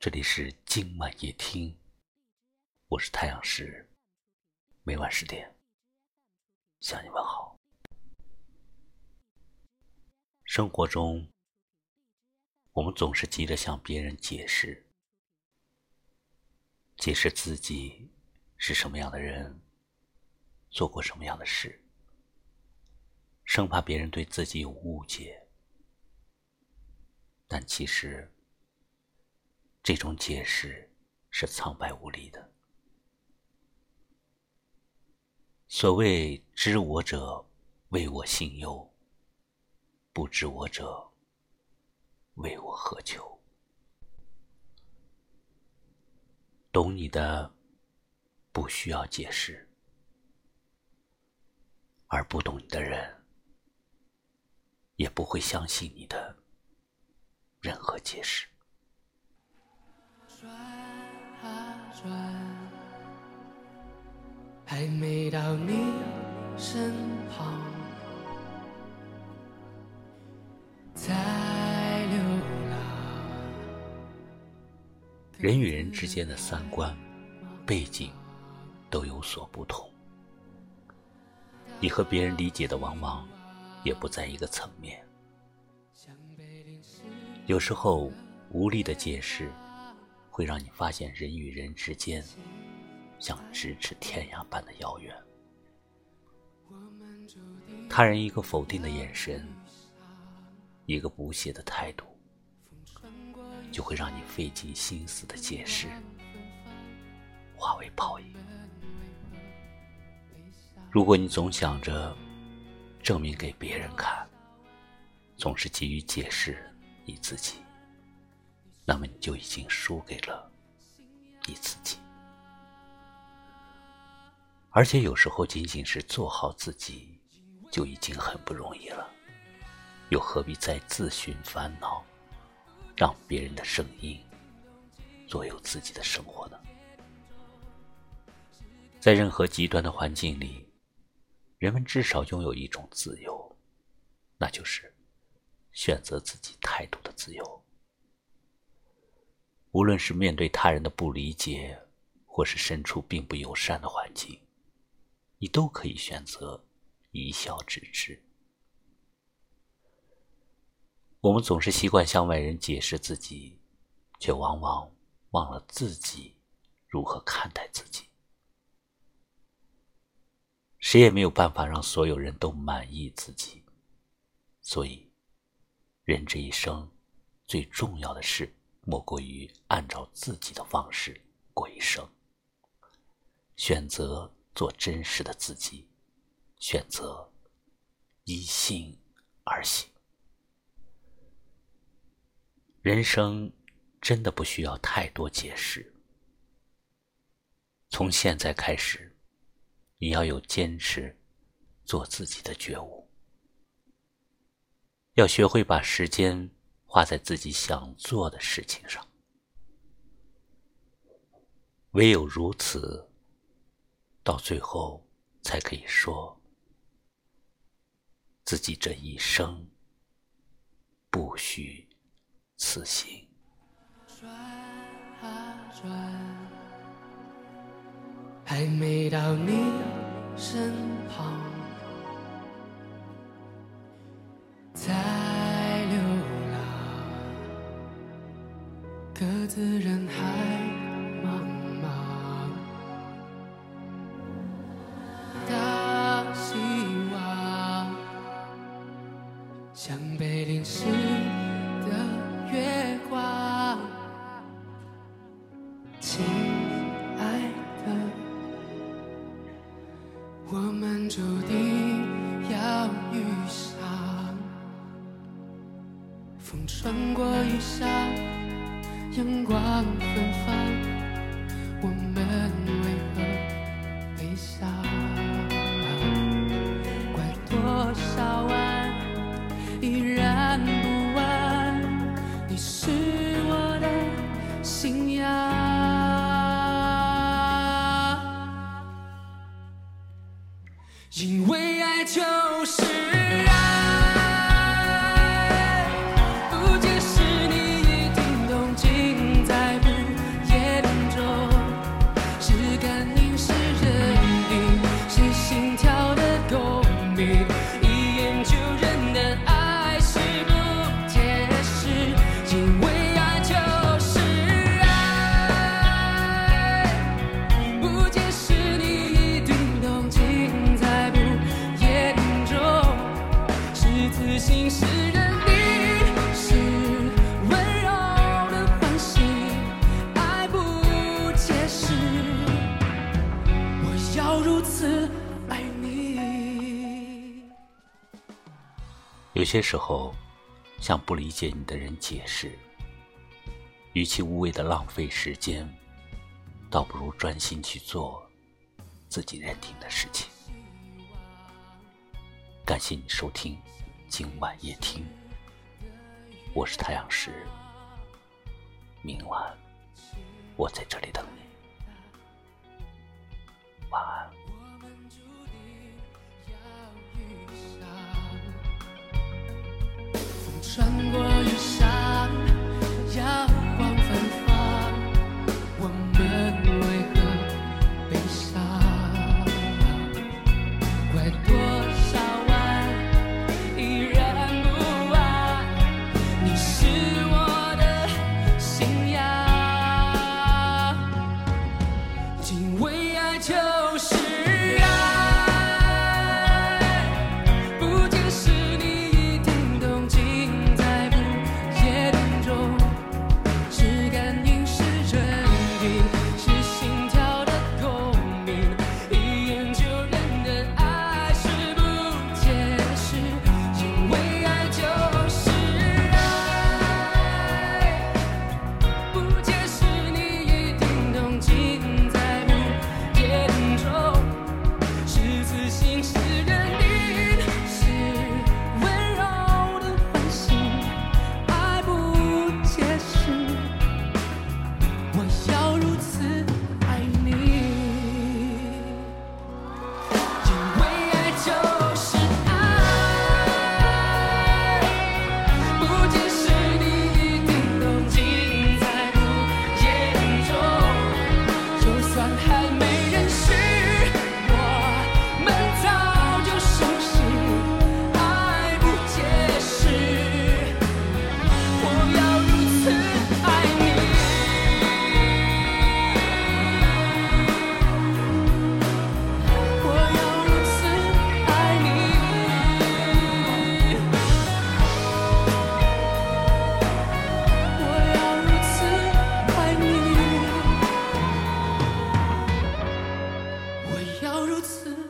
这里是今晚夜听，我是太阳石，每晚十点向你问好。生活中，我们总是急着向别人解释，解释自己是什么样的人，做过什么样的事，生怕别人对自己有误解。但其实，这种解释是苍白无力的。所谓“知我者，谓我心忧；不知我者，谓我何求。”懂你的不需要解释，而不懂你的人也不会相信你的。任何解释。转啊转，还没到你，人与人之间的三观、背景都有所不同，你和别人理解的往往也不在一个层面。有时候，无力的解释会让你发现人与人之间像咫尺天涯般的遥远。他人一个否定的眼神，一个不屑的态度，就会让你费尽心思的解释化为泡影。如果你总想着证明给别人看，总是急于解释。你自己，那么你就已经输给了你自己。而且有时候，仅仅是做好自己，就已经很不容易了，又何必再自寻烦恼，让别人的声音左右自己的生活呢？在任何极端的环境里，人们至少拥有一种自由，那就是。选择自己态度的自由，无论是面对他人的不理解，或是身处并不友善的环境，你都可以选择一笑置之。我们总是习惯向外人解释自己，却往往忘了自己如何看待自己。谁也没有办法让所有人都满意自己，所以。人这一生，最重要的事，莫过于按照自己的方式过一生。选择做真实的自己，选择依心而行。人生真的不需要太多解释。从现在开始，你要有坚持做自己的觉悟。要学会把时间花在自己想做的事情上，唯有如此，到最后才可以说，自己这一生不虚此行。还没到你身旁。各自人海茫茫，大希望像被淋湿的月光，亲爱的，我们注定要遇上，风穿过雨伞。阳光芬芳，我们为何悲伤？怪多少晚有些时候向不理解你的人解释与其无谓的浪费时间倒不如专心去做自己认定的事情。感谢你收听今晚夜听我是太阳石明晚我在这里等你。晚安。到如此